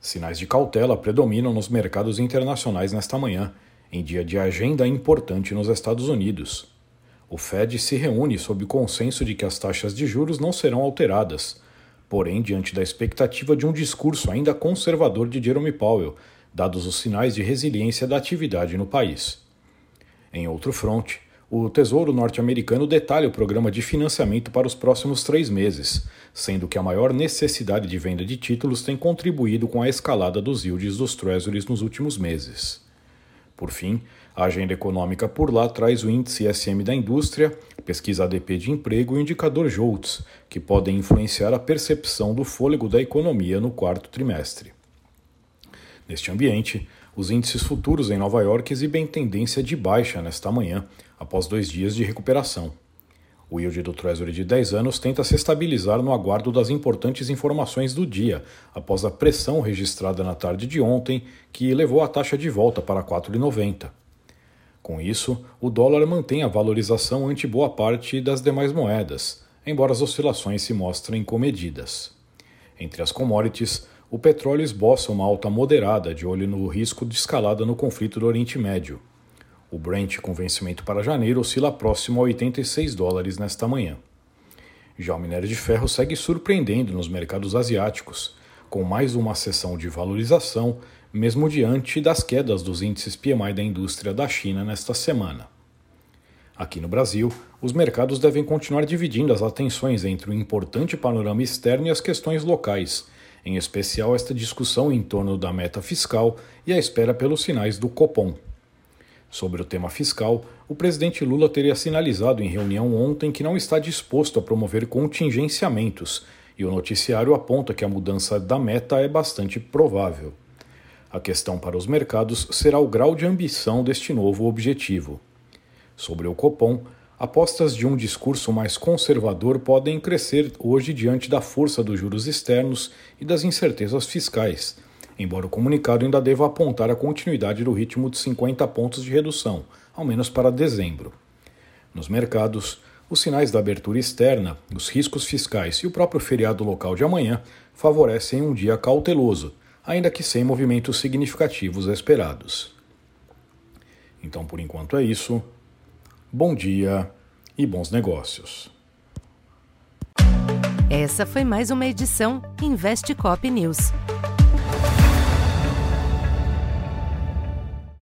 Sinais de cautela predominam nos mercados internacionais nesta manhã, em dia de agenda importante nos Estados Unidos. O Fed se reúne sob o consenso de que as taxas de juros não serão alteradas, porém, diante da expectativa de um discurso ainda conservador de Jerome Powell, dados os sinais de resiliência da atividade no país. Em outro fronte, o Tesouro norte-americano detalha o programa de financiamento para os próximos três meses, sendo que a maior necessidade de venda de títulos tem contribuído com a escalada dos yields dos Treasuries nos últimos meses. Por fim, a agenda econômica por lá traz o índice SM da indústria, pesquisa ADP de emprego e o indicador JOLTS, que podem influenciar a percepção do fôlego da economia no quarto trimestre. Neste ambiente, os índices futuros em Nova York exibem tendência de baixa nesta manhã, após dois dias de recuperação. O yield do Treasury de 10 anos tenta se estabilizar no aguardo das importantes informações do dia, após a pressão registrada na tarde de ontem, que levou a taxa de volta para 4,90. Com isso, o dólar mantém a valorização ante boa parte das demais moedas, embora as oscilações se mostrem comedidas. Entre as commodities, o petróleo esboça uma alta moderada de olho no risco de escalada no conflito do Oriente Médio. O Brent com vencimento para janeiro oscila próximo a 86 dólares nesta manhã. Já o minério de ferro segue surpreendendo nos mercados asiáticos, com mais uma sessão de valorização, mesmo diante das quedas dos índices PMI da indústria da China nesta semana. Aqui no Brasil, os mercados devem continuar dividindo as atenções entre o importante panorama externo e as questões locais em especial esta discussão em torno da meta fiscal e a espera pelos sinais do Copom. Sobre o tema fiscal, o presidente Lula teria sinalizado em reunião ontem que não está disposto a promover contingenciamentos, e o noticiário aponta que a mudança da meta é bastante provável. A questão para os mercados será o grau de ambição deste novo objetivo. Sobre o Copom, Apostas de um discurso mais conservador podem crescer hoje diante da força dos juros externos e das incertezas fiscais, embora o comunicado ainda deva apontar a continuidade do ritmo de 50 pontos de redução, ao menos para dezembro. Nos mercados, os sinais da abertura externa, os riscos fiscais e o próprio feriado local de amanhã favorecem um dia cauteloso, ainda que sem movimentos significativos esperados. Então, por enquanto é isso. Bom dia e bons negócios. Essa foi mais uma edição Investe Cop News.